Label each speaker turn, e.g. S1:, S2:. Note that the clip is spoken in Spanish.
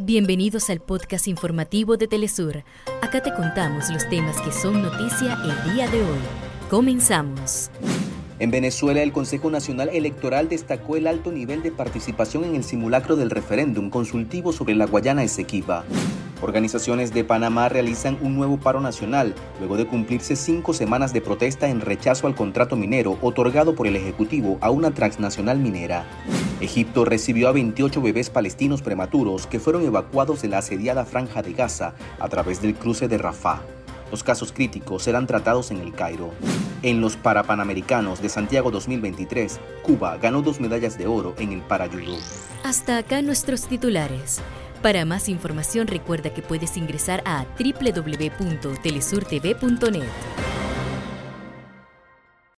S1: Bienvenidos al podcast informativo de Telesur. Acá te contamos los temas que son noticia el día de hoy. Comenzamos.
S2: En Venezuela, el Consejo Nacional Electoral destacó el alto nivel de participación en el simulacro del referéndum consultivo sobre la Guayana Esequiba. Organizaciones de Panamá realizan un nuevo paro nacional luego de cumplirse cinco semanas de protesta en rechazo al contrato minero otorgado por el Ejecutivo a una transnacional minera. Egipto recibió a 28 bebés palestinos prematuros que fueron evacuados de la asediada franja de Gaza a través del cruce de Rafah. Los casos críticos serán tratados en el Cairo. En los Parapanamericanos de Santiago 2023, Cuba ganó dos medallas de oro en el parayudo.
S1: Hasta acá nuestros titulares. Para más información recuerda que puedes ingresar a www.telesurtv.net.